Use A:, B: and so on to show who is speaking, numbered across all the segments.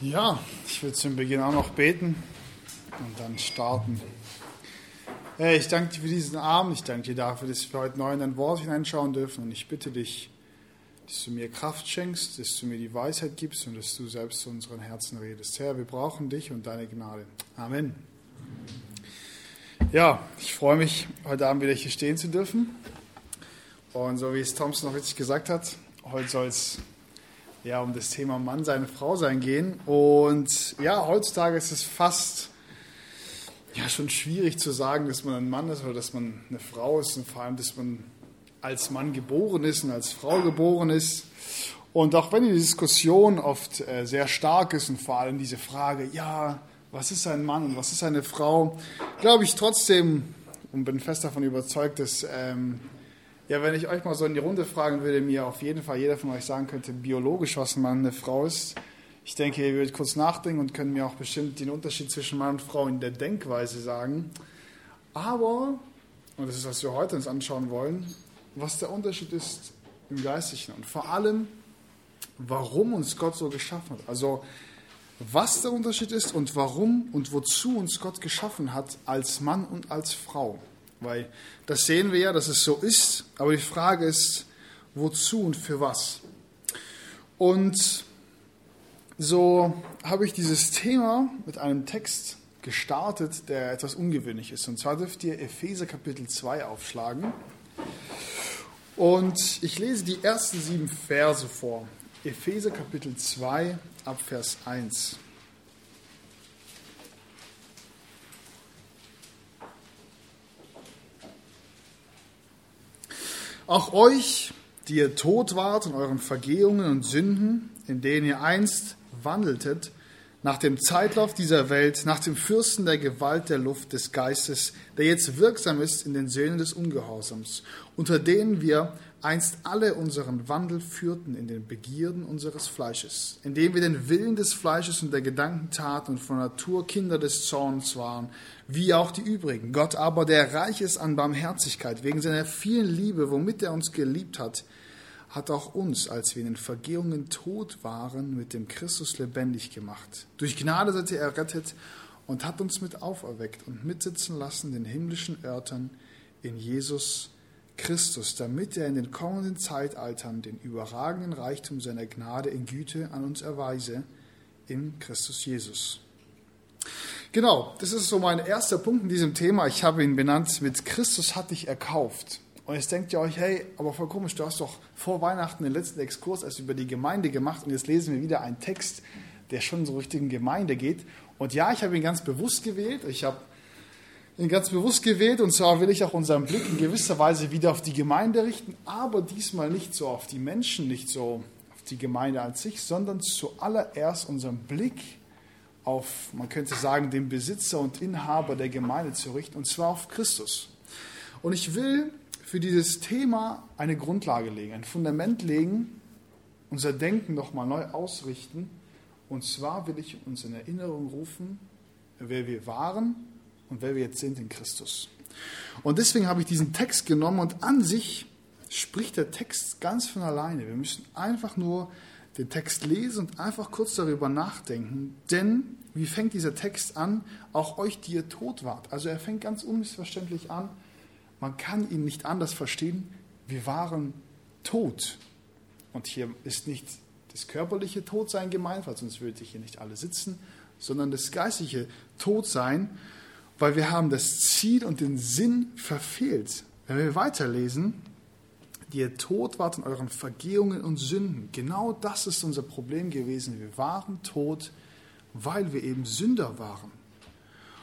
A: Ja, ich will zum Beginn auch noch beten und dann starten. Hey, ich danke dir für diesen Abend. Ich danke dir dafür, dass wir heute neu in dein Wort hineinschauen dürfen. Und ich bitte dich, dass du mir Kraft schenkst, dass du mir die Weisheit gibst und dass du selbst zu unseren Herzen redest. Herr, wir brauchen dich und deine Gnade. Amen. Ja, ich freue mich, heute Abend wieder hier stehen zu dürfen. Und so wie es Thompson noch richtig gesagt hat, heute soll es ja, um das Thema Mann, seine Frau sein gehen. Und ja, heutzutage ist es fast ja, schon schwierig zu sagen, dass man ein Mann ist oder dass man eine Frau ist und vor allem, dass man als Mann geboren ist und als Frau geboren ist. Und auch wenn die Diskussion oft äh, sehr stark ist und vor allem diese Frage, ja, was ist ein Mann und was ist eine Frau, glaube ich trotzdem und bin fest davon überzeugt, dass ähm, ja, wenn ich euch mal so in die Runde fragen würde, mir auf jeden Fall jeder von euch sagen könnte, biologisch, was ein Mann eine Frau ist. Ich denke, ihr würdet kurz nachdenken und können mir auch bestimmt den Unterschied zwischen Mann und Frau in der Denkweise sagen. Aber, und das ist, was wir heute uns anschauen wollen, was der Unterschied ist im Geistlichen und vor allem, warum uns Gott so geschaffen hat. Also, was der Unterschied ist und warum und wozu uns Gott geschaffen hat als Mann und als Frau. Weil das sehen wir ja, dass es so ist, aber die Frage ist, wozu und für was? Und so habe ich dieses Thema mit einem Text gestartet, der etwas ungewöhnlich ist. Und zwar dürft ihr Epheser Kapitel 2 aufschlagen. Und ich lese die ersten sieben Verse vor. Epheser Kapitel 2 ab Vers 1. Auch euch, die ihr tot wart in euren Vergehungen und Sünden, in denen ihr einst wandeltet, nach dem Zeitlauf dieser Welt, nach dem Fürsten der Gewalt der Luft des Geistes, der jetzt wirksam ist in den Söhnen des Ungehorsams, unter denen wir einst alle unseren Wandel führten in den Begierden unseres Fleisches, indem wir den Willen des Fleisches und der Gedanken taten und von Natur Kinder des Zorns waren, wie auch die übrigen. Gott aber, der reich ist an Barmherzigkeit, wegen seiner vielen Liebe, womit er uns geliebt hat, hat auch uns, als wir in den Vergehungen tot waren, mit dem Christus lebendig gemacht. Durch Gnade seid ihr errettet und hat uns mit auferweckt und mitsitzen lassen in den himmlischen Örtern in Jesus Christus, damit er in den kommenden Zeitaltern den überragenden Reichtum seiner Gnade in Güte an uns erweise in Christus Jesus. Genau, das ist so mein erster Punkt in diesem Thema. Ich habe ihn benannt mit Christus hat dich erkauft. Und jetzt denkt ihr euch, hey, aber voll komisch, du hast doch vor Weihnachten den letzten Exkurs erst über die Gemeinde gemacht und jetzt lesen wir wieder einen Text, der schon so Richtung Gemeinde geht. Und ja, ich habe ihn ganz bewusst gewählt. Ich habe ihn ganz bewusst gewählt und zwar will ich auch unseren Blick in gewisser Weise wieder auf die Gemeinde richten, aber diesmal nicht so auf die Menschen, nicht so auf die Gemeinde an sich, sondern zuallererst unseren Blick auf, man könnte sagen, den Besitzer und Inhaber der Gemeinde zu richten, und zwar auf Christus. Und ich will für dieses Thema eine Grundlage legen, ein Fundament legen, unser Denken nochmal neu ausrichten. Und zwar will ich uns in Erinnerung rufen, wer wir waren und wer wir jetzt sind in Christus. Und deswegen habe ich diesen Text genommen und an sich spricht der Text ganz von alleine. Wir müssen einfach nur den Text lesen und einfach kurz darüber nachdenken. Denn wie fängt dieser Text an? Auch euch, die ihr tot wart. Also er fängt ganz unmissverständlich an. Man kann ihn nicht anders verstehen. Wir waren tot. Und hier ist nicht das körperliche Todsein gemeint, weil sonst würde ich hier nicht alle sitzen, sondern das geistliche Todsein weil wir haben das Ziel und den Sinn verfehlt. Wenn wir weiterlesen, die ihr tot wart in euren Vergehungen und Sünden. Genau das ist unser Problem gewesen. Wir waren tot, weil wir eben Sünder waren.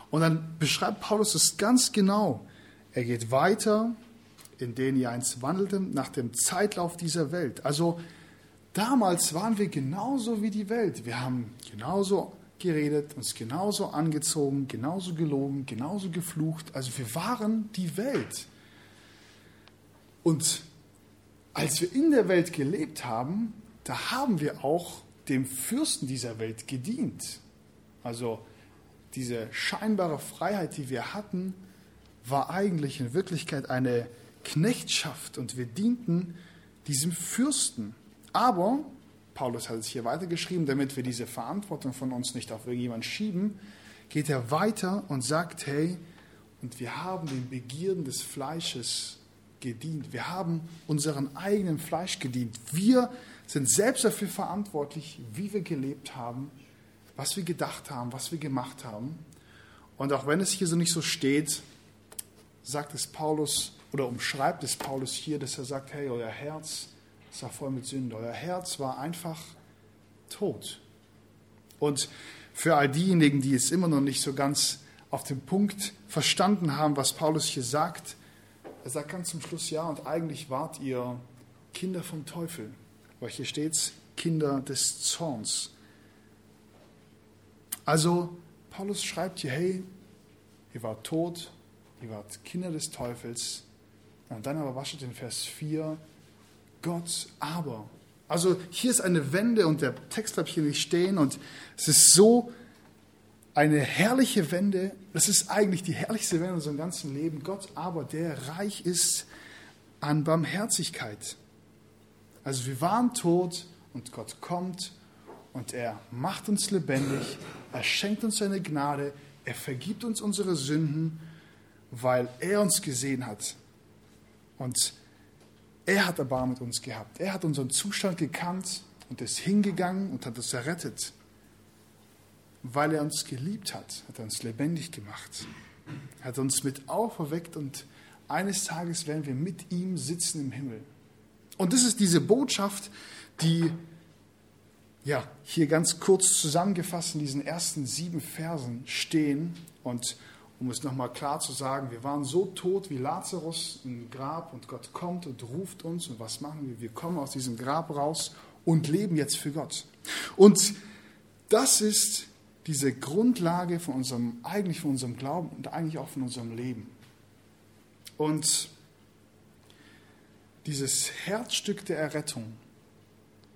A: Und dann beschreibt Paulus es ganz genau. Er geht weiter, in denen ihr einst wandelten, nach dem Zeitlauf dieser Welt. Also damals waren wir genauso wie die Welt. Wir haben genauso geredet, uns genauso angezogen, genauso gelogen, genauso geflucht. Also wir waren die Welt. Und als wir in der Welt gelebt haben, da haben wir auch dem Fürsten dieser Welt gedient. Also diese scheinbare Freiheit, die wir hatten, war eigentlich in Wirklichkeit eine Knechtschaft und wir dienten diesem Fürsten. Aber Paulus hat es hier weitergeschrieben, damit wir diese Verantwortung von uns nicht auf irgendjemanden schieben, geht er weiter und sagt, hey, und wir haben den Begierden des Fleisches gedient. Wir haben unseren eigenen Fleisch gedient. Wir sind selbst dafür verantwortlich, wie wir gelebt haben, was wir gedacht haben, was wir gemacht haben. Und auch wenn es hier so nicht so steht, sagt es Paulus oder umschreibt es Paulus hier, dass er sagt, hey, euer Herz es war voll mit Sünde. Euer Herz war einfach tot. Und für all diejenigen, die es immer noch nicht so ganz auf den Punkt verstanden haben, was Paulus hier sagt, er sagt ganz zum Schluss, ja, und eigentlich wart ihr Kinder vom Teufel. Weil hier steht Kinder des Zorns. Also, Paulus schreibt hier, hey, ihr wart tot, ihr wart Kinder des Teufels. Und dann aber waschet in Vers 4, Gott aber. Also hier ist eine Wende und der Text bleibt hier nicht stehen und es ist so eine herrliche Wende. Das ist eigentlich die herrlichste Wende in unserem ganzen Leben. Gott aber, der reich ist an Barmherzigkeit. Also wir waren tot und Gott kommt und er macht uns lebendig, er schenkt uns seine Gnade, er vergibt uns unsere Sünden, weil er uns gesehen hat. Und er hat Erbarmen mit uns gehabt. Er hat unseren Zustand gekannt und ist hingegangen und hat uns errettet. Weil er uns geliebt hat, hat er uns lebendig gemacht. Hat uns mit auferweckt und eines Tages werden wir mit ihm sitzen im Himmel. Und das ist diese Botschaft, die ja, hier ganz kurz zusammengefasst in diesen ersten sieben Versen stehen und um es nochmal klar zu sagen, wir waren so tot wie Lazarus im Grab und Gott kommt und ruft uns und was machen wir? Wir kommen aus diesem Grab raus und leben jetzt für Gott. Und das ist diese Grundlage von unserem, eigentlich von unserem Glauben und eigentlich auch von unserem Leben. Und dieses Herzstück der Errettung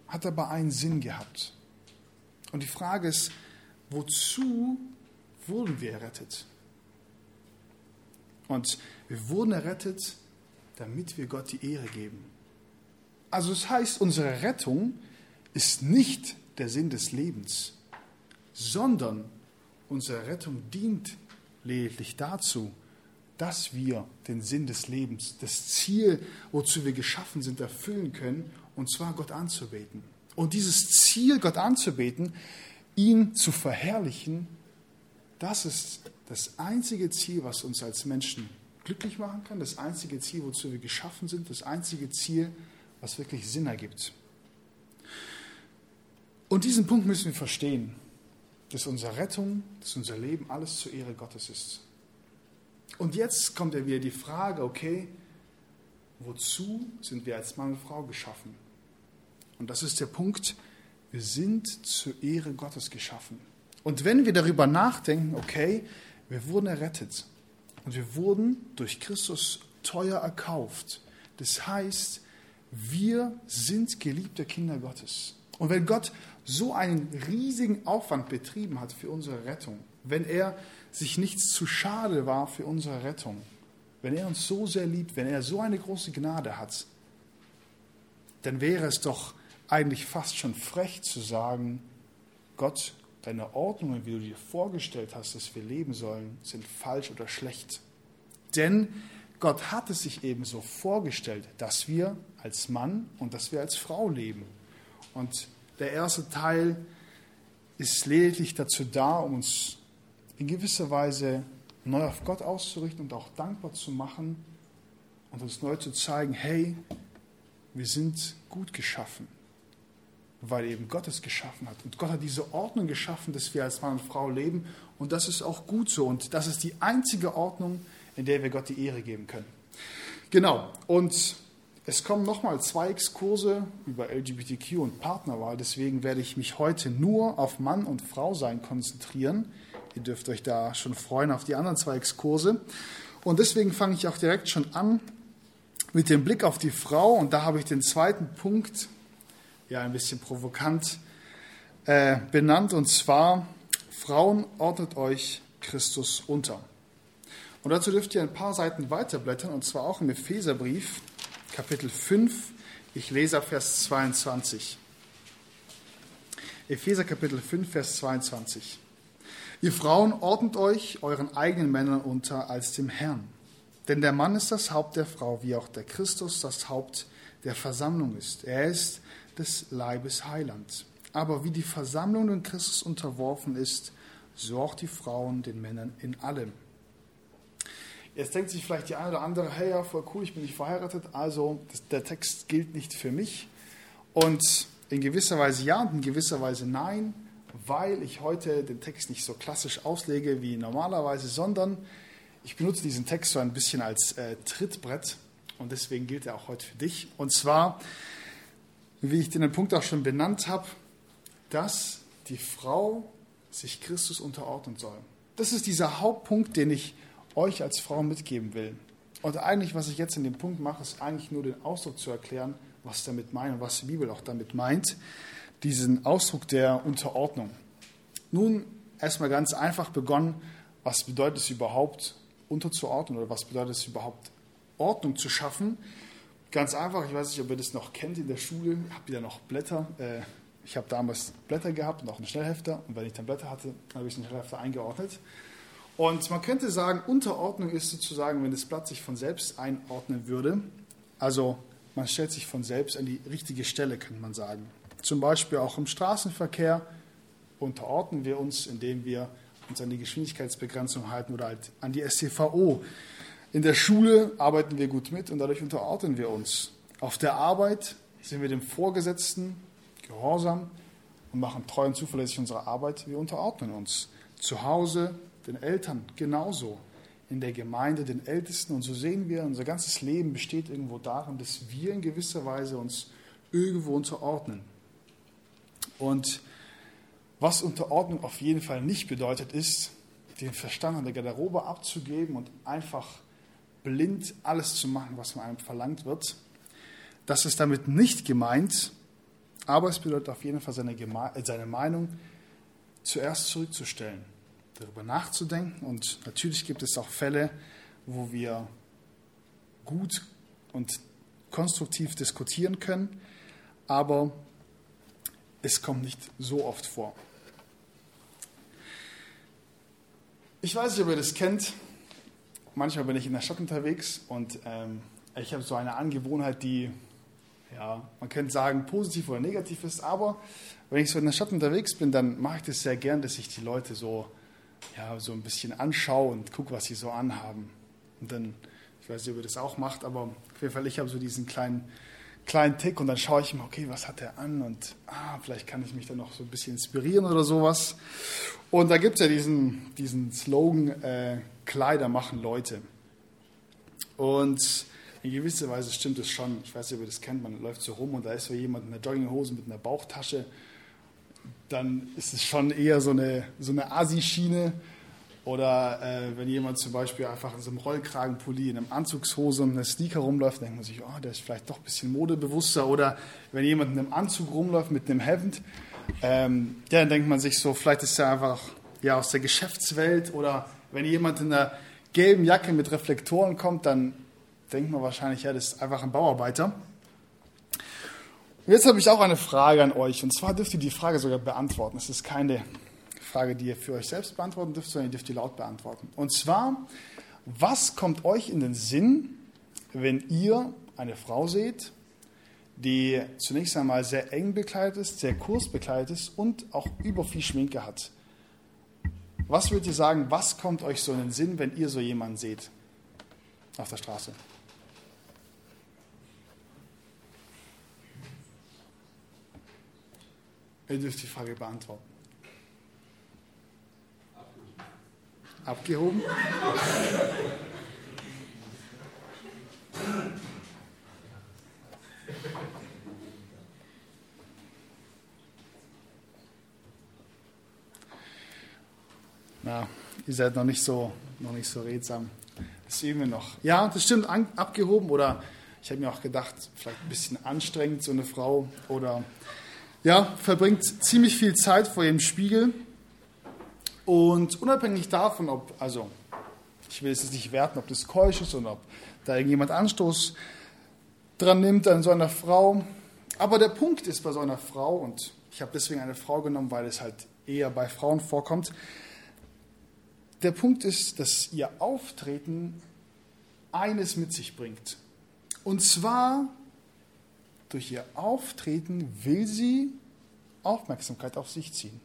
A: hat aber einen Sinn gehabt. Und die Frage ist, wozu wurden wir errettet? Und wir wurden errettet, damit wir Gott die Ehre geben. Also es das heißt, unsere Rettung ist nicht der Sinn des Lebens, sondern unsere Rettung dient lediglich dazu, dass wir den Sinn des Lebens, das Ziel, wozu wir geschaffen sind, erfüllen können, und zwar Gott anzubeten. Und dieses Ziel, Gott anzubeten, ihn zu verherrlichen, das ist das einzige Ziel, was uns als Menschen glücklich machen kann, das einzige Ziel, wozu wir geschaffen sind, das einzige Ziel, was wirklich Sinn ergibt. Und diesen Punkt müssen wir verstehen, dass unsere Rettung, dass unser Leben alles zur Ehre Gottes ist. Und jetzt kommt ja wieder die Frage, okay, wozu sind wir als Mann und Frau geschaffen? Und das ist der Punkt, wir sind zur Ehre Gottes geschaffen. Und wenn wir darüber nachdenken, okay, wir wurden errettet und wir wurden durch Christus teuer erkauft. Das heißt, wir sind geliebte Kinder Gottes. Und wenn Gott so einen riesigen Aufwand betrieben hat für unsere Rettung, wenn er sich nichts zu schade war für unsere Rettung, wenn er uns so sehr liebt, wenn er so eine große Gnade hat, dann wäre es doch eigentlich fast schon frech zu sagen, Gott deine Ordnungen, wie du dir vorgestellt hast, dass wir leben sollen, sind falsch oder schlecht. Denn Gott hat es sich eben so vorgestellt, dass wir als Mann und dass wir als Frau leben. Und der erste Teil ist lediglich dazu da, um uns in gewisser Weise neu auf Gott auszurichten und auch dankbar zu machen und uns neu zu zeigen, hey, wir sind gut geschaffen weil eben Gott es geschaffen hat. Und Gott hat diese Ordnung geschaffen, dass wir als Mann und Frau leben. Und das ist auch gut so. Und das ist die einzige Ordnung, in der wir Gott die Ehre geben können. Genau. Und es kommen nochmal zwei Exkurse über LGBTQ und Partnerwahl. Deswegen werde ich mich heute nur auf Mann und Frau sein konzentrieren. Ihr dürft euch da schon freuen auf die anderen zwei Exkurse. Und deswegen fange ich auch direkt schon an mit dem Blick auf die Frau. Und da habe ich den zweiten Punkt ja ein bisschen provokant äh, benannt, und zwar Frauen ordnet euch Christus unter. Und dazu dürft ihr ein paar Seiten weiterblättern, und zwar auch im Epheserbrief, Kapitel 5. Ich lese Vers 22. Epheser Kapitel 5, Vers 22. Ihr Frauen ordnet euch euren eigenen Männern unter als dem Herrn. Denn der Mann ist das Haupt der Frau, wie auch der Christus das Haupt der Versammlung ist. Er ist des Leibes Heiland. Aber wie die Versammlung in Christus unterworfen ist, so auch die Frauen den Männern in allem. Jetzt denkt sich vielleicht die eine oder andere, hey, ja, voll cool, ich bin nicht verheiratet, also der Text gilt nicht für mich. Und in gewisser Weise ja und in gewisser Weise nein, weil ich heute den Text nicht so klassisch auslege wie normalerweise, sondern ich benutze diesen Text so ein bisschen als äh, Trittbrett und deswegen gilt er auch heute für dich. Und zwar, wie ich den Punkt auch schon benannt habe, dass die Frau sich Christus unterordnen soll. Das ist dieser Hauptpunkt, den ich euch als Frau mitgeben will. Und eigentlich, was ich jetzt in dem Punkt mache, ist eigentlich nur den Ausdruck zu erklären, was damit meint und was die Bibel auch damit meint, diesen Ausdruck der Unterordnung. Nun, erstmal ganz einfach begonnen, was bedeutet es überhaupt, unterzuordnen oder was bedeutet es überhaupt, Ordnung zu schaffen? Ganz einfach, ich weiß nicht, ob ihr das noch kennt in der Schule, habt ihr da noch Blätter? Äh, ich habe damals Blätter gehabt und auch einen Schnellhefter und wenn ich dann Blätter hatte, habe ich den Schnellhefter eingeordnet. Und man könnte sagen, Unterordnung ist sozusagen, wenn das Blatt sich von selbst einordnen würde. Also man stellt sich von selbst an die richtige Stelle, könnte man sagen. Zum Beispiel auch im Straßenverkehr unterordnen wir uns, indem wir uns an die Geschwindigkeitsbegrenzung halten oder halt an die STVO. In der Schule arbeiten wir gut mit und dadurch unterordnen wir uns. Auf der Arbeit sind wir dem Vorgesetzten gehorsam und machen treu und zuverlässig unsere Arbeit. Wir unterordnen uns. Zu Hause den Eltern genauso in der Gemeinde, den Ältesten. Und so sehen wir, unser ganzes Leben besteht irgendwo darin, dass wir in gewisser Weise uns irgendwo unterordnen. Und was Unterordnung auf jeden Fall nicht bedeutet, ist, den Verstand an der Garderobe abzugeben und einfach blind alles zu machen, was von einem verlangt wird. Das ist damit nicht gemeint, aber es bedeutet auf jeden Fall seine, seine Meinung zuerst zurückzustellen darüber nachzudenken. Und natürlich gibt es auch Fälle, wo wir gut und konstruktiv diskutieren können, aber es kommt nicht so oft vor. Ich weiß nicht, ob ihr das kennt. Manchmal bin ich in der Stadt unterwegs und ähm, ich habe so eine Angewohnheit, die, ja, man könnte sagen, positiv oder negativ ist, aber wenn ich so in der Stadt unterwegs bin, dann mache ich das sehr gern, dass ich die Leute so ja, so ein bisschen anschaue und gucke, was sie so anhaben. Und dann, ich weiß nicht, ob ihr das auch macht, aber auf jeden Fall, ich habe so diesen kleinen, kleinen Tick und dann schaue ich immer, okay, was hat er an und ah, vielleicht kann ich mich dann noch so ein bisschen inspirieren oder sowas. Und da gibt es ja diesen, diesen Slogan, äh, Kleider machen Leute. Und in gewisser Weise stimmt es schon. Ich weiß nicht, ob ihr das kennt, man läuft so rum und da ist so jemand in der Jogginghose mit einer Bauchtasche dann ist es schon eher so eine, so eine Asi-Schiene. Oder äh, wenn jemand zum Beispiel einfach in so einem Rollkragenpulli, in einem Anzugshose und einem Sneaker rumläuft, denkt man sich, oh, der ist vielleicht doch ein bisschen modebewusster. Oder wenn jemand in einem Anzug rumläuft mit einem Hemd, ähm, dann denkt man sich so, vielleicht ist er einfach ja, aus der Geschäftswelt. Oder wenn jemand in einer gelben Jacke mit Reflektoren kommt, dann denkt man wahrscheinlich, ja, das ist einfach ein Bauarbeiter. Und jetzt habe ich auch eine Frage an euch. Und zwar dürft ihr die Frage sogar beantworten. Es ist keine Frage, die ihr für euch selbst beantworten dürft, sondern ihr dürft die laut beantworten. Und zwar, was kommt euch in den Sinn, wenn ihr eine Frau seht, die zunächst einmal sehr eng bekleidet ist, sehr kurz bekleidet ist und auch über viel Schminke hat? Was würdet ihr sagen, was kommt euch so in den Sinn, wenn ihr so jemanden seht auf der Straße? Ihr dürft die Frage beantworten. Abgehoben? Na, ihr seid noch nicht so, noch nicht so redsam. Das sehen wir noch. Ja, das stimmt, an, abgehoben oder ich habe mir auch gedacht, vielleicht ein bisschen anstrengend, so eine Frau oder ja, verbringt ziemlich viel Zeit vor ihrem Spiegel. Und unabhängig davon, ob, also ich will es nicht werten, ob das keusch ist oder ob da irgendjemand Anstoß dran nimmt an so einer Frau. Aber der Punkt ist bei so einer Frau, und Ich habe deswegen eine Frau genommen, weil es halt eher bei Frauen vorkommt. Der Punkt ist, dass ihr Auftreten eines mit sich bringt. Und zwar durch ihr Auftreten will sie Aufmerksamkeit auf sich ziehen.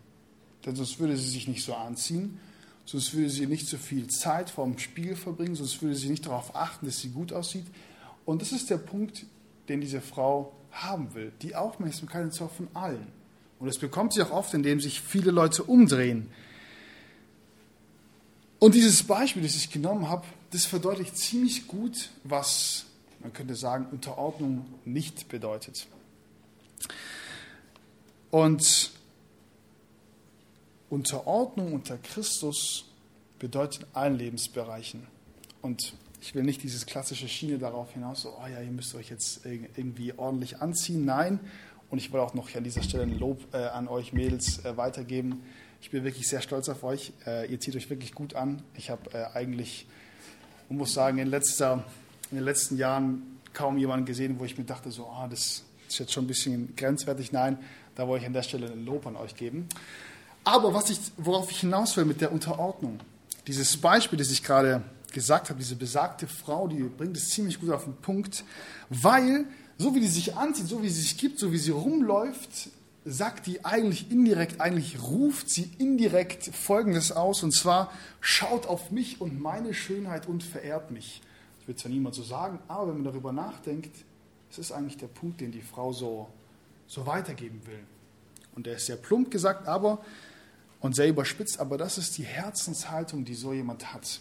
A: Denn sonst würde sie sich nicht so anziehen, sonst würde sie nicht so viel Zeit vorm Spiegel verbringen, sonst würde sie nicht darauf achten, dass sie gut aussieht. Und das ist der Punkt, den diese Frau haben will. Die Aufmerksamkeit und zwar von allen. Und das bekommt sie auch oft, indem sich viele Leute umdrehen. Und dieses Beispiel, das ich genommen habe, das verdeutlicht ziemlich gut, was man könnte sagen, Unterordnung nicht bedeutet. Und Unterordnung unter Christus bedeutet in allen Lebensbereichen. Und ich will nicht dieses klassische Schiene darauf hinaus, so, oh ja, ihr müsst euch jetzt irgendwie ordentlich anziehen. Nein. Und ich will auch noch an dieser Stelle ein Lob äh, an euch Mädels äh, weitergeben. Ich bin wirklich sehr stolz auf euch. Äh, ihr zieht euch wirklich gut an. Ich habe äh, eigentlich, man muss sagen, in, letzter, in den letzten Jahren kaum jemanden gesehen, wo ich mir dachte, so, oh, das ist jetzt schon ein bisschen grenzwertig. Nein, da wollte ich an der Stelle ein Lob an euch geben. Aber was ich, worauf ich hinaus will mit der Unterordnung, dieses Beispiel, das ich gerade gesagt habe, diese besagte Frau, die bringt es ziemlich gut auf den Punkt, weil so wie die sich anzieht, so wie sie sich gibt, so wie sie rumläuft, sagt die eigentlich indirekt, eigentlich ruft sie indirekt Folgendes aus, und zwar, schaut auf mich und meine Schönheit und verehrt mich. Das wird zwar niemand so sagen, aber wenn man darüber nachdenkt, ist es eigentlich der Punkt, den die Frau so, so weitergeben will. Und der ist sehr plump gesagt, aber und sehr überspitzt, aber das ist die Herzenshaltung, die so jemand hat.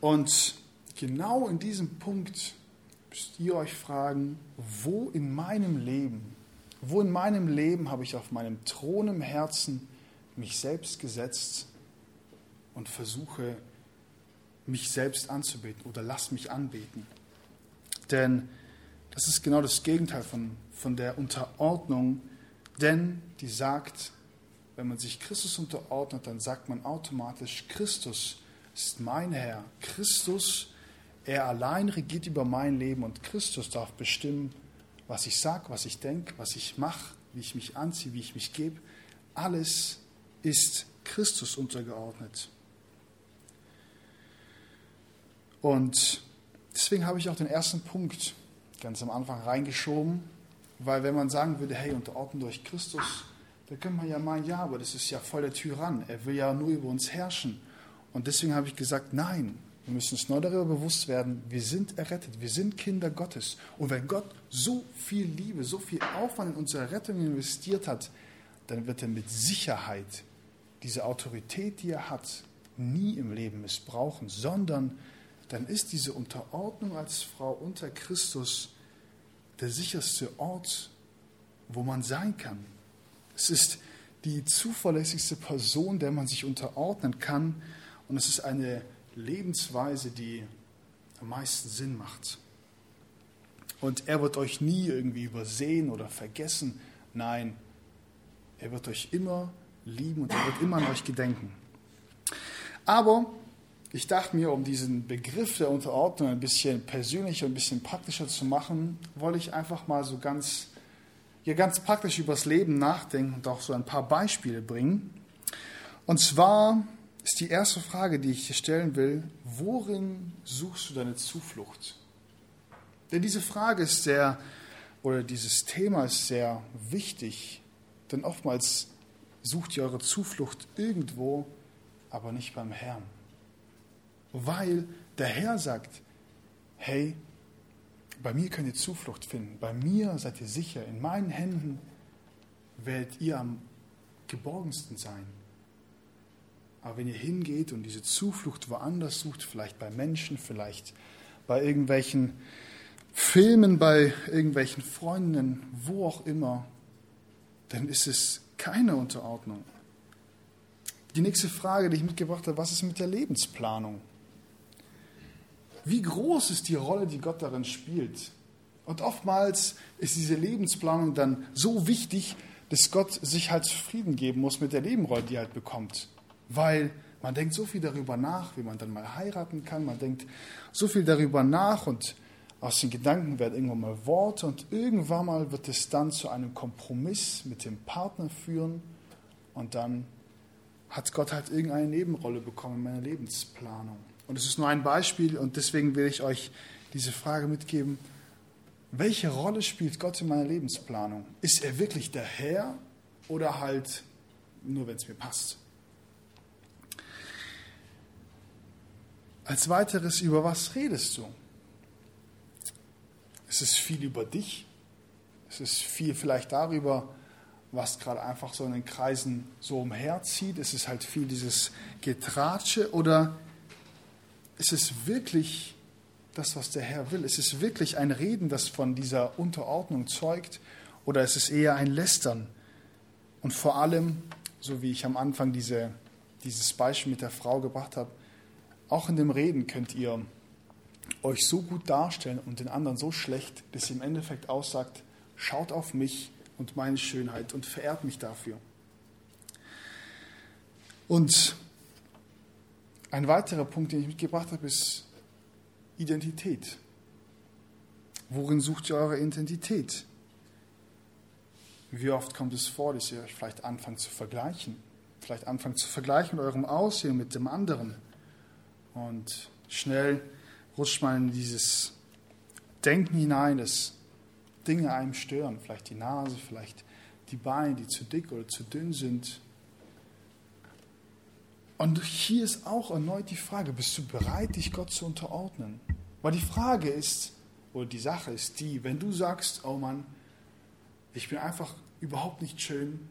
A: Und genau in diesem Punkt müsst ihr euch fragen, wo in meinem Leben, wo in meinem Leben habe ich auf meinem Thron im Herzen mich selbst gesetzt und versuche, mich selbst anzubeten oder lass mich anbeten. Denn das ist genau das Gegenteil von, von der Unterordnung, denn die sagt, wenn man sich Christus unterordnet, dann sagt man automatisch, Christus ist mein Herr. Christus, er allein regiert über mein Leben und Christus darf bestimmen, was ich sage, was ich denke, was ich mache, wie ich mich anziehe, wie ich mich gebe. Alles ist Christus untergeordnet. Und deswegen habe ich auch den ersten Punkt ganz am Anfang reingeschoben, weil wenn man sagen würde, hey, unterordnen durch Christus, da könnte man ja meinen, ja, aber das ist ja voll der Tyrann. Er will ja nur über uns herrschen. Und deswegen habe ich gesagt, nein, wir müssen uns neu darüber bewusst werden, wir sind errettet, wir sind Kinder Gottes. Und wenn Gott so viel Liebe, so viel Aufwand in unsere Rettung investiert hat, dann wird er mit Sicherheit diese Autorität, die er hat, nie im Leben missbrauchen, sondern dann ist diese Unterordnung als Frau unter Christus der sicherste Ort, wo man sein kann. Es ist die zuverlässigste Person, der man sich unterordnen kann. Und es ist eine Lebensweise, die am meisten Sinn macht. Und er wird euch nie irgendwie übersehen oder vergessen. Nein, er wird euch immer lieben und er wird immer an euch gedenken. Aber ich dachte mir, um diesen Begriff der Unterordnung ein bisschen persönlicher, ein bisschen praktischer zu machen, wollte ich einfach mal so ganz, ja, ganz praktisch übers Leben nachdenken und auch so ein paar Beispiele bringen. Und zwar ist die erste Frage, die ich dir stellen will, worin suchst du deine Zuflucht? Denn diese Frage ist sehr, oder dieses Thema ist sehr wichtig, denn oftmals sucht ihr eure Zuflucht irgendwo, aber nicht beim Herrn weil der Herr sagt, hey, bei mir könnt ihr Zuflucht finden, bei mir seid ihr sicher, in meinen Händen werdet ihr am geborgensten sein. Aber wenn ihr hingeht und diese Zuflucht woanders sucht, vielleicht bei Menschen, vielleicht bei irgendwelchen Filmen, bei irgendwelchen Freunden, wo auch immer, dann ist es keine Unterordnung. Die nächste Frage, die ich mitgebracht habe, was ist mit der Lebensplanung? Wie groß ist die Rolle, die Gott darin spielt? Und oftmals ist diese Lebensplanung dann so wichtig, dass Gott sich halt zufrieden geben muss mit der Nebenrolle, die er halt bekommt. Weil man denkt so viel darüber nach, wie man dann mal heiraten kann. Man denkt so viel darüber nach und aus den Gedanken werden irgendwann mal Worte und irgendwann mal wird es dann zu einem Kompromiss mit dem Partner führen und dann hat Gott halt irgendeine Nebenrolle bekommen in meiner Lebensplanung. Und es ist nur ein Beispiel und deswegen will ich euch diese Frage mitgeben. Welche Rolle spielt Gott in meiner Lebensplanung? Ist er wirklich der Herr oder halt nur, wenn es mir passt? Als weiteres, über was redest du? Es ist viel über dich. Es ist viel vielleicht darüber, was gerade einfach so in den Kreisen so umherzieht. Es ist halt viel dieses Getratsche oder ist es wirklich das, was der Herr will? Ist es wirklich ein Reden, das von dieser Unterordnung zeugt oder ist es eher ein Lästern? Und vor allem, so wie ich am Anfang diese, dieses Beispiel mit der Frau gebracht habe, auch in dem Reden könnt ihr euch so gut darstellen und den anderen so schlecht, dass ihr im Endeffekt aussagt, schaut auf mich und meine Schönheit und verehrt mich dafür. Und ein weiterer Punkt, den ich mitgebracht habe, ist Identität. Worin sucht ihr eure Identität? Wie oft kommt es vor, dass ihr euch vielleicht anfangt zu vergleichen? Vielleicht anfangt zu vergleichen mit eurem Aussehen mit dem anderen. Und schnell rutscht man in dieses Denken hinein, dass Dinge einem stören. Vielleicht die Nase, vielleicht die Beine, die zu dick oder zu dünn sind. Und hier ist auch erneut die Frage, bist du bereit, dich Gott zu unterordnen? Weil die Frage ist, oder die Sache ist die, wenn du sagst, oh Mann, ich bin einfach überhaupt nicht schön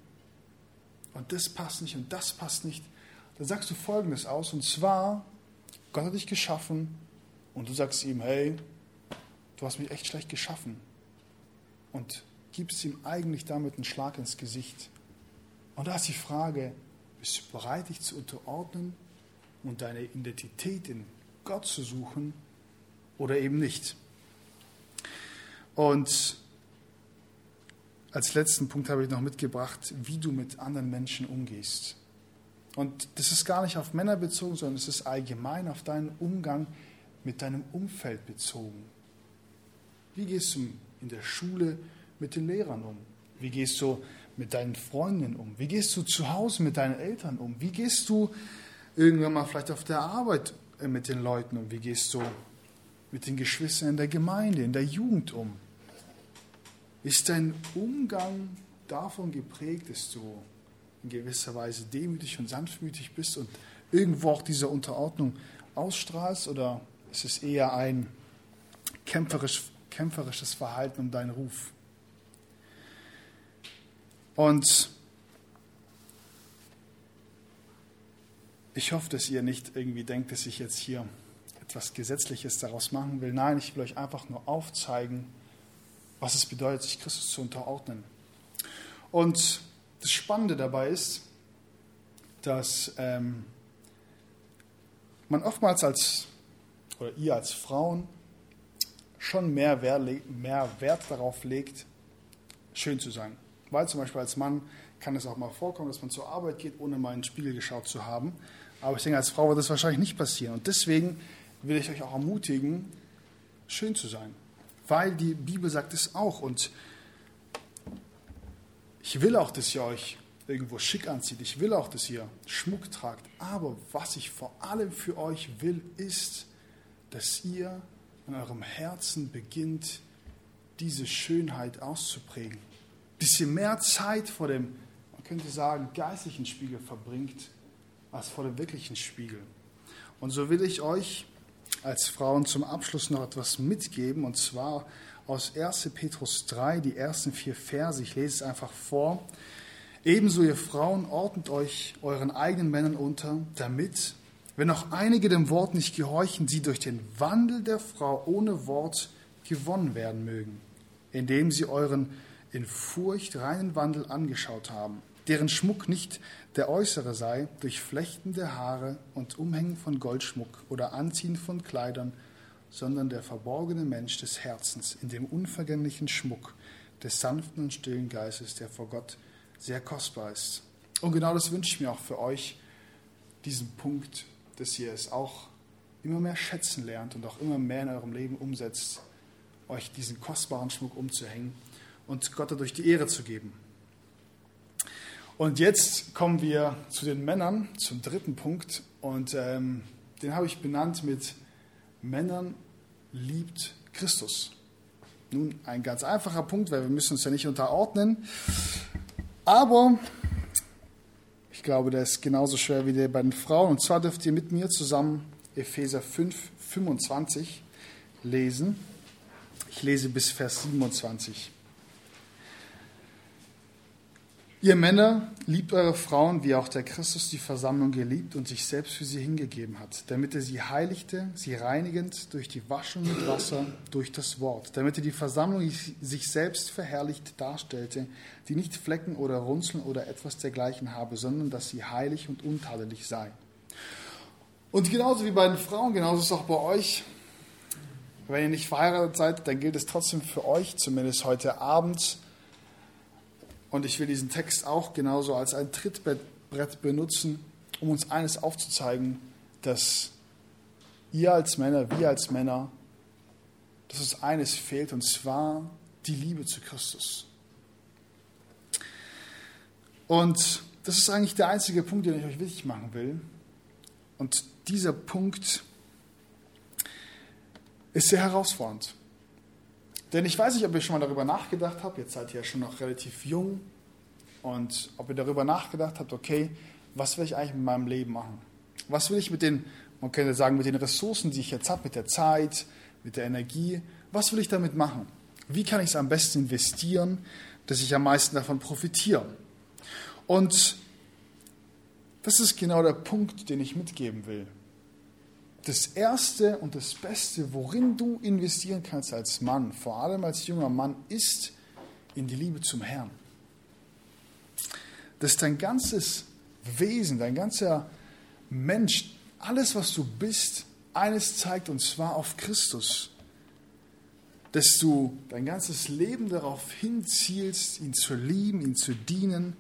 A: und das passt nicht und das passt nicht, dann sagst du Folgendes aus, und zwar, Gott hat dich geschaffen und du sagst ihm, hey, du hast mich echt schlecht geschaffen und gibst ihm eigentlich damit einen Schlag ins Gesicht. Und da ist die Frage, bist du bereit, dich zu unterordnen und deine Identität in Gott zu suchen oder eben nicht? Und als letzten Punkt habe ich noch mitgebracht, wie du mit anderen Menschen umgehst. Und das ist gar nicht auf Männer bezogen, sondern es ist allgemein auf deinen Umgang mit deinem Umfeld bezogen. Wie gehst du in der Schule mit den Lehrern um? Wie gehst du mit deinen Freunden um? Wie gehst du zu Hause mit deinen Eltern um? Wie gehst du irgendwann mal vielleicht auf der Arbeit äh, mit den Leuten um? Wie gehst du mit den Geschwistern in der Gemeinde, in der Jugend um? Ist dein Umgang davon geprägt, dass du in gewisser Weise demütig und sanftmütig bist und irgendwo auch diese Unterordnung ausstrahlst? Oder ist es eher ein kämpferisch, kämpferisches Verhalten um deinen Ruf? Und ich hoffe, dass ihr nicht irgendwie denkt, dass ich jetzt hier etwas Gesetzliches daraus machen will. Nein, ich will euch einfach nur aufzeigen, was es bedeutet, sich Christus zu unterordnen. Und das Spannende dabei ist, dass ähm, man oftmals als, oder ihr als Frauen, schon mehr Wert, mehr Wert darauf legt, schön zu sein. Weil zum Beispiel als Mann kann es auch mal vorkommen, dass man zur Arbeit geht, ohne mal in den Spiegel geschaut zu haben. Aber ich denke, als Frau wird das wahrscheinlich nicht passieren. Und deswegen will ich euch auch ermutigen, schön zu sein weil die Bibel sagt es auch. Und ich will auch, dass ihr euch irgendwo schick anzieht. Ich will auch, dass ihr Schmuck tragt. Aber was ich vor allem für euch will, ist, dass ihr in eurem Herzen beginnt, diese Schönheit auszuprägen. Ihr mehr Zeit vor dem, man könnte sagen, geistlichen Spiegel verbringt, als vor dem wirklichen Spiegel. Und so will ich euch als Frauen zum Abschluss noch etwas mitgeben, und zwar aus 1. Petrus 3, die ersten vier Verse. Ich lese es einfach vor. Ebenso ihr Frauen ordnet euch euren eigenen Männern unter, damit, wenn auch einige dem Wort nicht gehorchen, sie durch den Wandel der Frau ohne Wort gewonnen werden mögen, indem sie euren in Furcht reinen Wandel angeschaut haben, deren Schmuck nicht der äußere sei, durch Flechten der Haare und Umhängen von Goldschmuck oder Anziehen von Kleidern, sondern der verborgene Mensch des Herzens in dem unvergänglichen Schmuck des sanften und stillen Geistes, der vor Gott sehr kostbar ist. Und genau das wünsche ich mir auch für euch, diesen Punkt, dass ihr es auch immer mehr schätzen lernt und auch immer mehr in eurem Leben umsetzt, euch diesen kostbaren Schmuck umzuhängen und Gott dadurch die Ehre zu geben. Und jetzt kommen wir zu den Männern, zum dritten Punkt. Und ähm, den habe ich benannt mit Männern liebt Christus. Nun, ein ganz einfacher Punkt, weil wir müssen uns ja nicht unterordnen. Aber ich glaube, der ist genauso schwer wie der bei den Frauen. Und zwar dürft ihr mit mir zusammen Epheser 5, 25 lesen. Ich lese bis Vers 27. Ihr Männer, liebt eure Frauen, wie auch der Christus die Versammlung geliebt und sich selbst für sie hingegeben hat, damit er sie heiligte, sie reinigend durch die Waschung mit Wasser, durch das Wort, damit er die Versammlung sich selbst verherrlicht darstellte, die nicht Flecken oder Runzeln oder etwas dergleichen habe, sondern dass sie heilig und untadelig sei. Und genauso wie bei den Frauen, genauso ist es auch bei euch. Wenn ihr nicht verheiratet seid, dann gilt es trotzdem für euch, zumindest heute Abend, und ich will diesen Text auch genauso als ein Trittbrett benutzen, um uns eines aufzuzeigen, dass ihr als Männer, wir als Männer, dass uns eines fehlt, und zwar die Liebe zu Christus. Und das ist eigentlich der einzige Punkt, den ich euch wichtig machen will. Und dieser Punkt ist sehr herausfordernd. Denn ich weiß nicht, ob ihr schon mal darüber nachgedacht habt, jetzt seid ihr ja schon noch relativ jung, und ob ihr darüber nachgedacht habt, okay, was will ich eigentlich mit meinem Leben machen? Was will ich mit den, man könnte sagen, mit den Ressourcen, die ich jetzt habe, mit der Zeit, mit der Energie, was will ich damit machen? Wie kann ich es am besten investieren, dass ich am meisten davon profitiere? Und das ist genau der Punkt, den ich mitgeben will das Erste und das Beste, worin du investieren kannst als Mann, vor allem als junger Mann, ist in die Liebe zum Herrn. Dass dein ganzes Wesen, dein ganzer Mensch, alles, was du bist, eines zeigt, und zwar auf Christus. Dass du dein ganzes Leben darauf hinzielst, ihn zu lieben, ihn zu dienen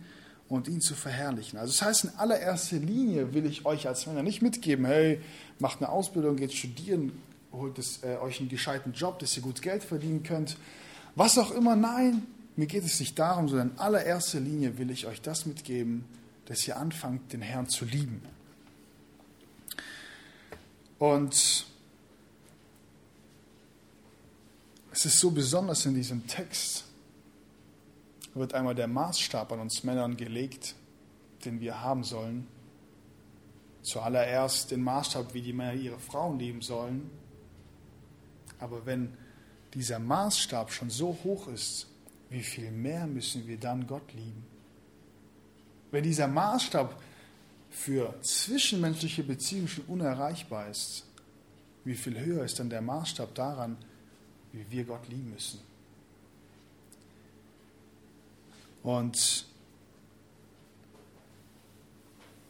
A: und ihn zu verherrlichen. Also das heißt, in allererster Linie will ich euch als Männer nicht mitgeben, hey, macht eine Ausbildung, geht studieren, holt es, äh, euch einen gescheiten Job, dass ihr gut Geld verdienen könnt. Was auch immer, nein, mir geht es nicht darum, sondern in allererster Linie will ich euch das mitgeben, dass ihr anfangt, den Herrn zu lieben. Und es ist so besonders in diesem Text, wird einmal der Maßstab an uns Männern gelegt, den wir haben sollen. Zuallererst den Maßstab, wie die Männer ihre Frauen lieben sollen. Aber wenn dieser Maßstab schon so hoch ist, wie viel mehr müssen wir dann Gott lieben? Wenn dieser Maßstab für zwischenmenschliche Beziehungen schon unerreichbar ist, wie viel höher ist dann der Maßstab daran, wie wir Gott lieben müssen? Und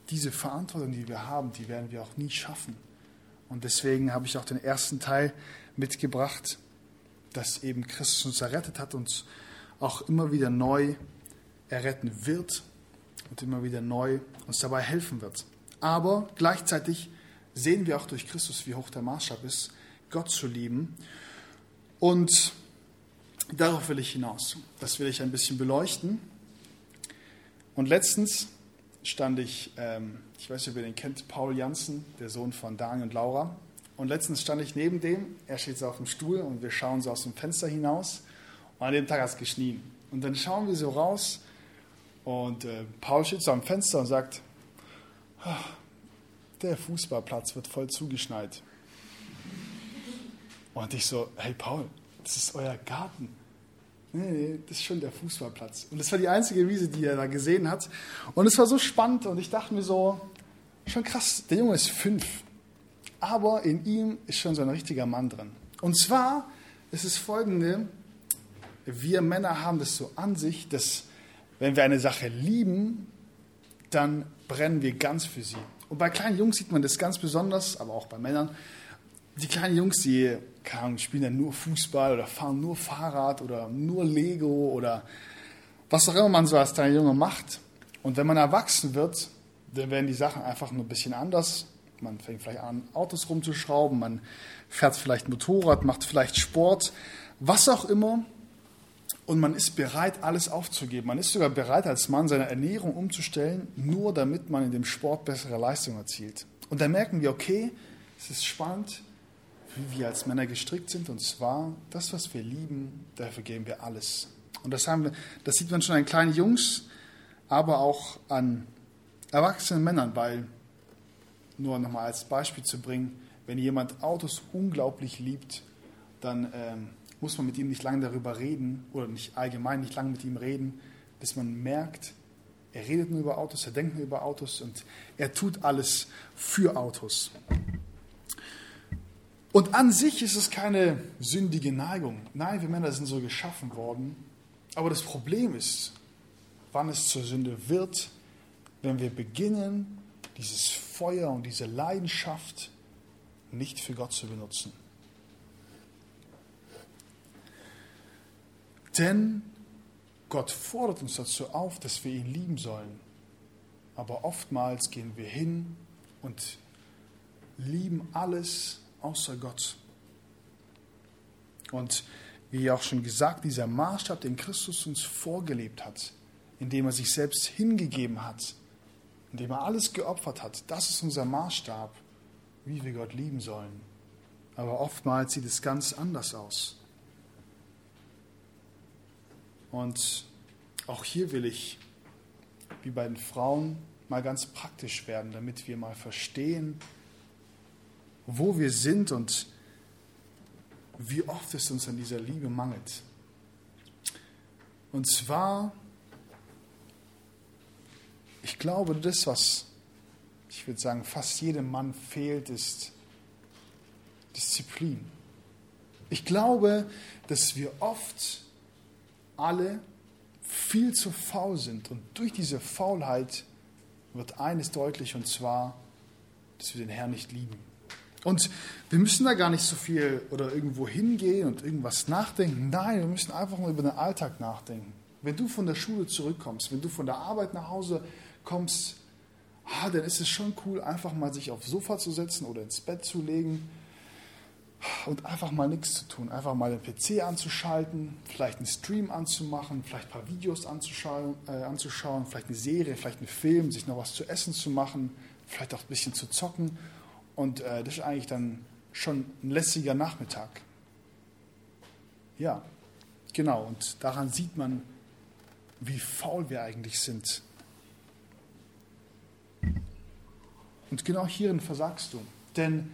A: diese Verantwortung, die wir haben, die werden wir auch nie schaffen. Und deswegen habe ich auch den ersten Teil mitgebracht, dass eben Christus uns errettet hat und auch immer wieder neu erretten wird und immer wieder neu uns dabei helfen wird. Aber gleichzeitig sehen wir auch durch Christus, wie hoch der Maßstab ist, Gott zu lieben. Und Darauf will ich hinaus. Das will ich ein bisschen beleuchten. Und letztens stand ich, ähm, ich weiß nicht, ob ihr den kennt, Paul Janssen, der Sohn von Daniel und Laura. Und letztens stand ich neben dem, er steht so auf dem Stuhl und wir schauen so aus dem Fenster hinaus. Und an dem Tag hat es geschnien. Und dann schauen wir so raus und äh, Paul steht so am Fenster und sagt, oh, der Fußballplatz wird voll zugeschneit. Und ich so, hey Paul, das ist euer Garten. Nee, nee, das ist schon der Fußballplatz. Und das war die einzige Wiese, die er da gesehen hat. Und es war so spannend und ich dachte mir so, schon krass, der Junge ist fünf. Aber in ihm ist schon so ein richtiger Mann drin. Und zwar ist es folgende, wir Männer haben das so an sich, dass wenn wir eine Sache lieben, dann brennen wir ganz für sie. Und bei kleinen Jungs sieht man das ganz besonders, aber auch bei Männern. Die kleinen Jungs, die keine spielen dann nur Fußball oder fahren nur Fahrrad oder nur Lego oder was auch immer man so als kleiner Junge macht. Und wenn man erwachsen wird, dann werden die Sachen einfach nur ein bisschen anders. man fängt vielleicht an, Autos rumzuschrauben, man fährt vielleicht Motorrad, macht vielleicht Sport, was auch immer. Und man ist bereit, alles aufzugeben. Man ist sogar bereit, als Mann seine Ernährung umzustellen, nur damit man in dem Sport bessere Leistung erzielt. Und dann merken wir, okay, es ist spannend, wie wir als Männer gestrickt sind. Und zwar, das, was wir lieben, dafür geben wir alles. Und das, haben wir, das sieht man schon an kleinen Jungs, aber auch an erwachsenen Männern, weil, nur nochmal als Beispiel zu bringen, wenn jemand Autos unglaublich liebt, dann ähm, muss man mit ihm nicht lange darüber reden oder nicht allgemein nicht lange mit ihm reden, bis man merkt, er redet nur über Autos, er denkt nur über Autos und er tut alles für Autos. Und an sich ist es keine sündige Neigung. Nein, wir Männer sind so geschaffen worden. Aber das Problem ist, wann es zur Sünde wird, wenn wir beginnen, dieses Feuer und diese Leidenschaft nicht für Gott zu benutzen. Denn Gott fordert uns dazu auf, dass wir ihn lieben sollen. Aber oftmals gehen wir hin und lieben alles außer Gott. Und wie auch schon gesagt, dieser Maßstab, den Christus uns vorgelebt hat, indem er sich selbst hingegeben hat, indem er alles geopfert hat, das ist unser Maßstab, wie wir Gott lieben sollen. Aber oftmals sieht es ganz anders aus. Und auch hier will ich, wie bei den Frauen, mal ganz praktisch werden, damit wir mal verstehen, wo wir sind und wie oft es uns an dieser Liebe mangelt. Und zwar, ich glaube, das, was ich würde sagen, fast jedem Mann fehlt, ist Disziplin. Ich glaube, dass wir oft alle viel zu faul sind. Und durch diese Faulheit wird eines deutlich, und zwar, dass wir den Herrn nicht lieben. Und wir müssen da gar nicht so viel oder irgendwo hingehen und irgendwas nachdenken. Nein, wir müssen einfach mal über den Alltag nachdenken. Wenn du von der Schule zurückkommst, wenn du von der Arbeit nach Hause kommst, ah, dann ist es schon cool, einfach mal sich aufs Sofa zu setzen oder ins Bett zu legen und einfach mal nichts zu tun. Einfach mal den PC anzuschalten, vielleicht einen Stream anzumachen, vielleicht ein paar Videos anzuschauen, äh, anzuschauen, vielleicht eine Serie, vielleicht einen Film, sich noch was zu essen zu machen, vielleicht auch ein bisschen zu zocken. Und äh, das ist eigentlich dann schon ein lässiger Nachmittag. Ja, genau. Und daran sieht man, wie faul wir eigentlich sind. Und genau hierin versagst du. Denn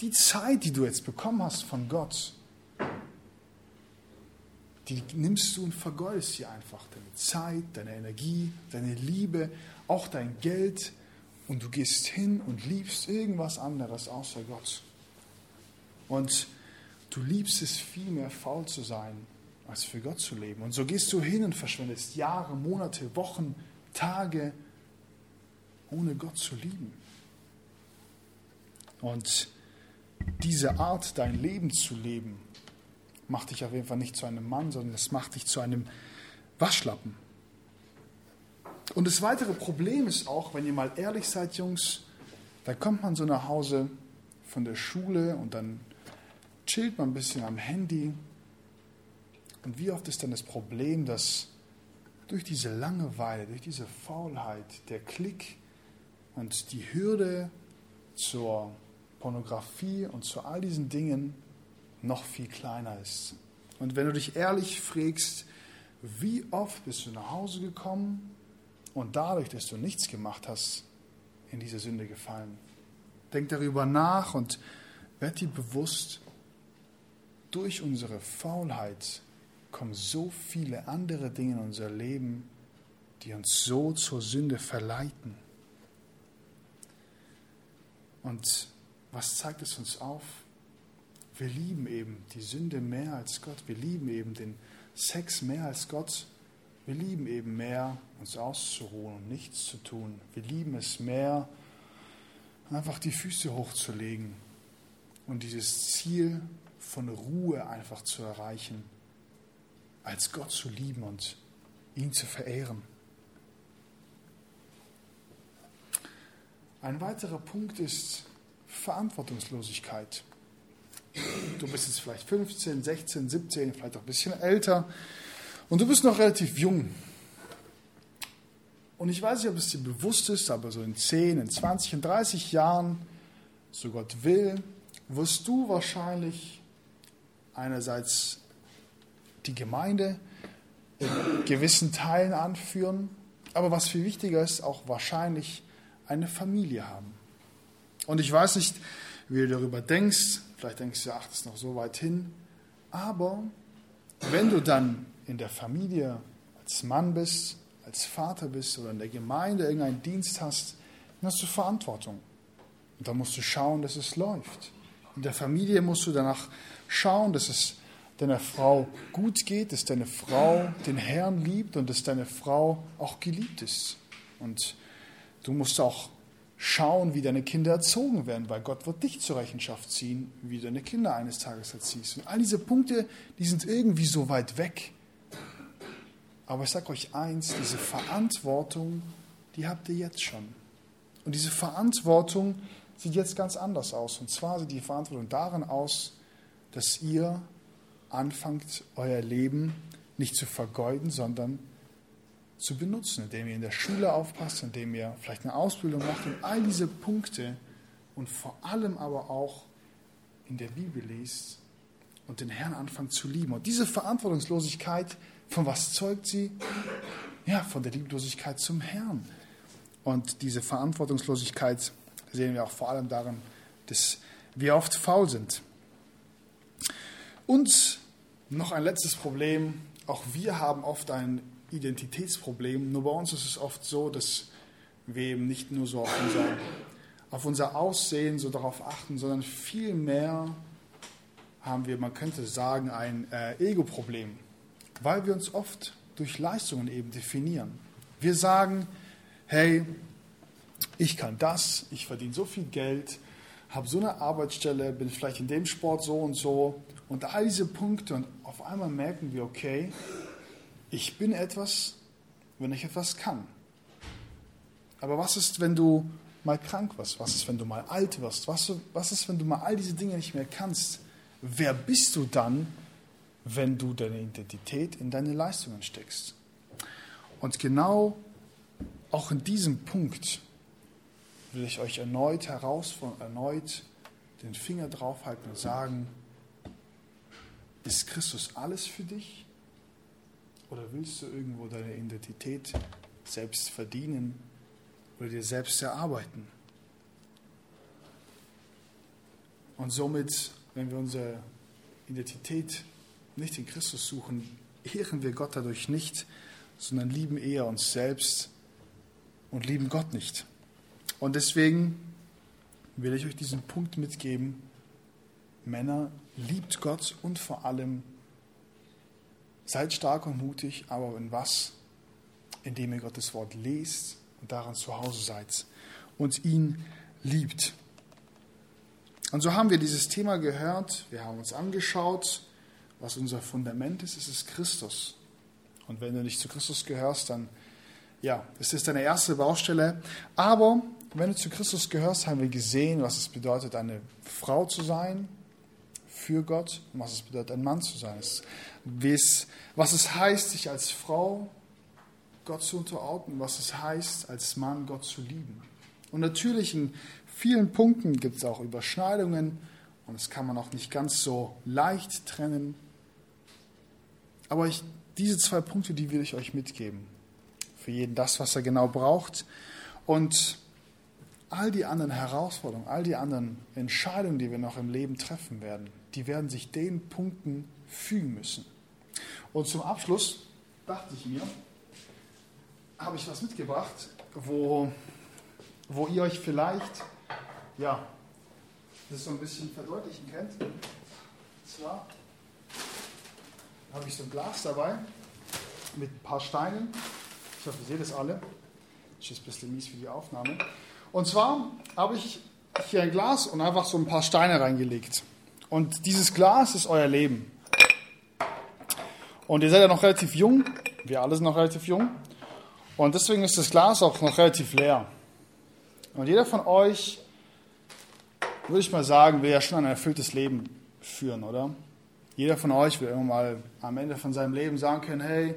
A: die Zeit, die du jetzt bekommen hast von Gott, die nimmst du und vergeudest sie einfach. Deine Zeit, deine Energie, deine Liebe, auch dein Geld. Und du gehst hin und liebst irgendwas anderes außer Gott. Und du liebst es viel mehr faul zu sein, als für Gott zu leben. Und so gehst du hin und verschwendest Jahre, Monate, Wochen, Tage, ohne Gott zu lieben. Und diese Art, dein Leben zu leben, macht dich auf jeden Fall nicht zu einem Mann, sondern es macht dich zu einem Waschlappen. Und das weitere Problem ist auch, wenn ihr mal ehrlich seid, Jungs, da kommt man so nach Hause von der Schule und dann chillt man ein bisschen am Handy. Und wie oft ist dann das Problem, dass durch diese Langeweile, durch diese Faulheit, der Klick und die Hürde zur Pornografie und zu all diesen Dingen noch viel kleiner ist. Und wenn du dich ehrlich fragst, wie oft bist du nach Hause gekommen und dadurch, dass du nichts gemacht hast, in diese Sünde gefallen? Denk darüber nach und werd dir bewusst, durch unsere Faulheit kommen so viele andere Dinge in unser Leben, die uns so zur Sünde verleiten. Und was zeigt es uns auf? Wir lieben eben die Sünde mehr als Gott. Wir lieben eben den Sex mehr als Gott. Wir lieben eben mehr, uns auszuruhen und nichts zu tun. Wir lieben es mehr, einfach die Füße hochzulegen und dieses Ziel von Ruhe einfach zu erreichen, als Gott zu lieben und ihn zu verehren. Ein weiterer Punkt ist Verantwortungslosigkeit. Du bist jetzt vielleicht 15, 16, 17, vielleicht auch ein bisschen älter und du bist noch relativ jung. Und ich weiß nicht, ob es dir bewusst ist, aber so in 10, in 20, in 30 Jahren, so Gott will, wirst du wahrscheinlich einerseits die Gemeinde in gewissen Teilen anführen, aber was viel wichtiger ist, auch wahrscheinlich eine Familie haben. Und ich weiß nicht, wie du darüber denkst, vielleicht denkst du, ach, das ist noch so weit hin, aber wenn du dann in der Familie als Mann bist, als Vater bist oder in der Gemeinde irgendeinen Dienst hast, dann hast du Verantwortung. Und da musst du schauen, dass es läuft. In der Familie musst du danach schauen, dass es deiner Frau gut geht, dass deine Frau den Herrn liebt und dass deine Frau auch geliebt ist. Und du musst auch schauen, wie deine Kinder erzogen werden, weil Gott wird dich zur Rechenschaft ziehen, wie du deine Kinder eines Tages erziehst. Und all diese Punkte, die sind irgendwie so weit weg. Aber ich sage euch eins, diese Verantwortung, die habt ihr jetzt schon. Und diese Verantwortung sieht jetzt ganz anders aus. Und zwar sieht die Verantwortung darin aus, dass ihr anfangt, euer Leben nicht zu vergeuden, sondern zu benutzen, indem ihr in der Schule aufpasst, indem ihr vielleicht eine Ausbildung macht und all diese Punkte und vor allem aber auch in der Bibel liest und den Herrn anfangt zu lieben. Und diese Verantwortungslosigkeit, von was zeugt sie? Ja, von der Lieblosigkeit zum Herrn. Und diese Verantwortungslosigkeit sehen wir auch vor allem darin, dass wir oft faul sind. Und noch ein letztes Problem. Auch wir haben oft ein Identitätsproblem. Nur bei uns ist es oft so, dass wir eben nicht nur so auf unser, auf unser Aussehen so darauf achten, sondern vielmehr haben wir, man könnte sagen, ein äh, Ego-Problem weil wir uns oft durch Leistungen eben definieren. Wir sagen, hey, ich kann das, ich verdiene so viel Geld, habe so eine Arbeitsstelle, bin vielleicht in dem Sport so und so und all diese Punkte und auf einmal merken wir, okay, ich bin etwas, wenn ich etwas kann. Aber was ist, wenn du mal krank wirst? Was ist, wenn du mal alt wirst? Was, was ist, wenn du mal all diese Dinge nicht mehr kannst? Wer bist du dann, wenn du deine Identität in deine Leistungen steckst. Und genau auch in diesem Punkt will ich euch erneut herausfordern, erneut den Finger draufhalten und sagen, ist Christus alles für dich? Oder willst du irgendwo deine Identität selbst verdienen oder dir selbst erarbeiten? Und somit, wenn wir unsere Identität nicht in Christus suchen, ehren wir Gott dadurch nicht, sondern lieben eher uns selbst und lieben Gott nicht. Und deswegen will ich euch diesen Punkt mitgeben. Männer, liebt Gott und vor allem seid stark und mutig, aber in was? Indem ihr Gottes Wort lest und daran zu Hause seid und ihn liebt. Und so haben wir dieses Thema gehört, wir haben uns angeschaut, was unser Fundament ist, ist es Christus. Und wenn du nicht zu Christus gehörst, dann ja, es ist deine erste Baustelle. Aber wenn du zu Christus gehörst, haben wir gesehen, was es bedeutet, eine Frau zu sein für Gott und was es bedeutet, ein Mann zu sein. Was es heißt, sich als Frau Gott zu unterordnen, was es heißt, als Mann Gott zu lieben. Und natürlich in vielen Punkten gibt es auch Überschneidungen und das kann man auch nicht ganz so leicht trennen. Aber ich, diese zwei Punkte, die will ich euch mitgeben. Für jeden das, was er genau braucht. Und all die anderen Herausforderungen, all die anderen Entscheidungen, die wir noch im Leben treffen werden, die werden sich den Punkten fügen müssen. Und zum Abschluss dachte ich mir, habe ich was mitgebracht, wo, wo ihr euch vielleicht, ja, das so ein bisschen verdeutlichen könnt. Und zwar habe ich so ein Glas dabei mit ein paar Steinen. Ich hoffe, ihr seht es alle. Das ist ein bisschen mies für die Aufnahme. Und zwar habe ich hier ein Glas und einfach so ein paar Steine reingelegt. Und dieses Glas ist euer Leben. Und ihr seid ja noch relativ jung. Wir alle sind noch relativ jung. Und deswegen ist das Glas auch noch relativ leer. Und jeder von euch, würde ich mal sagen, will ja schon ein erfülltes Leben führen, oder? Jeder von euch will irgendwann mal am Ende von seinem Leben sagen können, hey,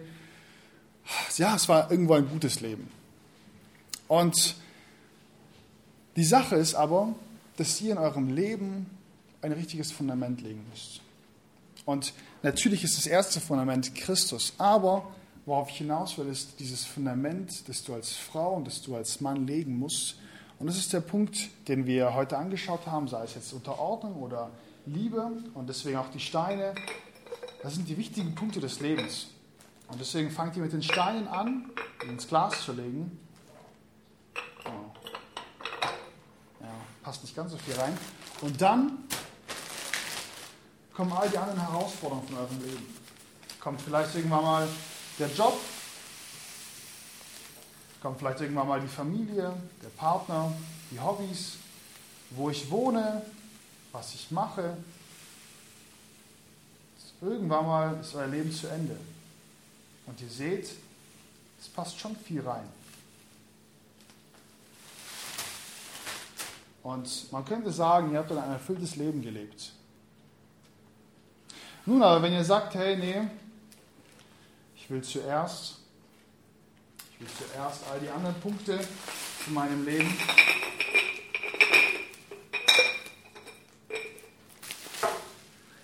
A: ja, es war irgendwo ein gutes Leben. Und die Sache ist aber, dass ihr in eurem Leben ein richtiges Fundament legen müsst. Und natürlich ist das erste Fundament Christus, aber worauf ich hinaus will, ist dieses Fundament, das du als Frau und das du als Mann legen musst. Und das ist der Punkt, den wir heute angeschaut haben, sei es jetzt Unterordnung oder Liebe und deswegen auch die Steine. Das sind die wichtigen Punkte des Lebens. Und deswegen fangt ihr mit den Steinen an, ins Glas zu legen. Ja, passt nicht ganz so viel rein. Und dann kommen all die anderen Herausforderungen von eurem Leben. Kommt vielleicht irgendwann mal der Job, kommt vielleicht irgendwann mal die Familie, der Partner, die Hobbys, wo ich wohne, was ich mache. Irgendwann mal ist euer Leben zu Ende. Und ihr seht, es passt schon viel rein. Und man könnte sagen, ihr habt dann ein erfülltes Leben gelebt. Nun aber, wenn ihr sagt, hey, nee, ich will zuerst, ich will zuerst all die anderen Punkte in meinem Leben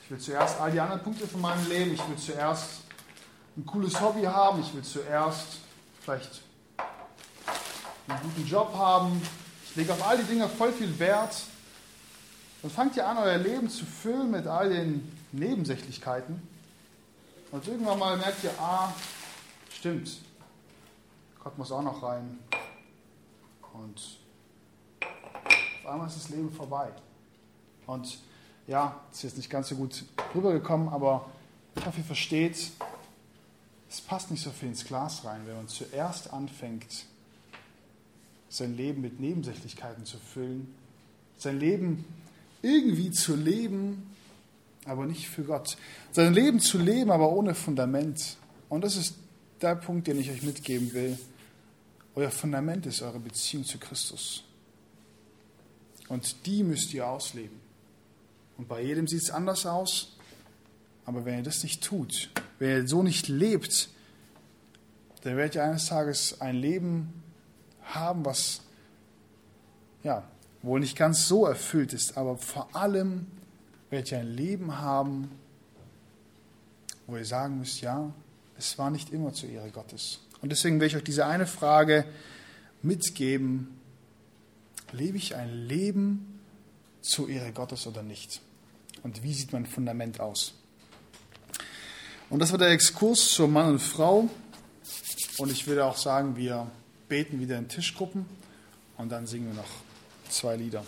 A: Ich will zuerst all die anderen Punkte von meinem Leben. Ich will zuerst ein cooles Hobby haben. Ich will zuerst vielleicht einen guten Job haben. Ich lege auf all die Dinge voll viel Wert. Dann fangt ihr an, euer Leben zu füllen mit all den Nebensächlichkeiten. Und irgendwann mal merkt ihr, ah, stimmt, Gott muss auch noch rein. Und auf einmal ist das Leben vorbei. Und ja, ist jetzt nicht ganz so gut rübergekommen, aber ich hoffe, ihr versteht, es passt nicht so viel ins Glas rein, wenn man zuerst anfängt, sein Leben mit Nebensächlichkeiten zu füllen, sein Leben irgendwie zu leben, aber nicht für Gott. Sein Leben zu leben, aber ohne Fundament. Und das ist der Punkt, den ich euch mitgeben will. Euer Fundament ist eure Beziehung zu Christus. Und die müsst ihr ausleben. Und bei jedem sieht es anders aus. Aber wenn ihr das nicht tut, wenn ihr so nicht lebt, dann werdet ihr eines Tages ein Leben haben, was ja wohl nicht ganz so erfüllt ist, aber vor allem werdet ihr ein Leben haben, wo ihr sagen müsst, ja, es war nicht immer zur Ehre Gottes. Und deswegen will ich euch diese eine Frage mitgeben. Lebe ich ein Leben zur Ehre Gottes oder nicht? Und wie sieht mein Fundament aus? Und das war der Exkurs zur Mann und Frau. Und ich würde auch sagen, wir beten wieder in Tischgruppen und dann singen wir noch zwei Lieder.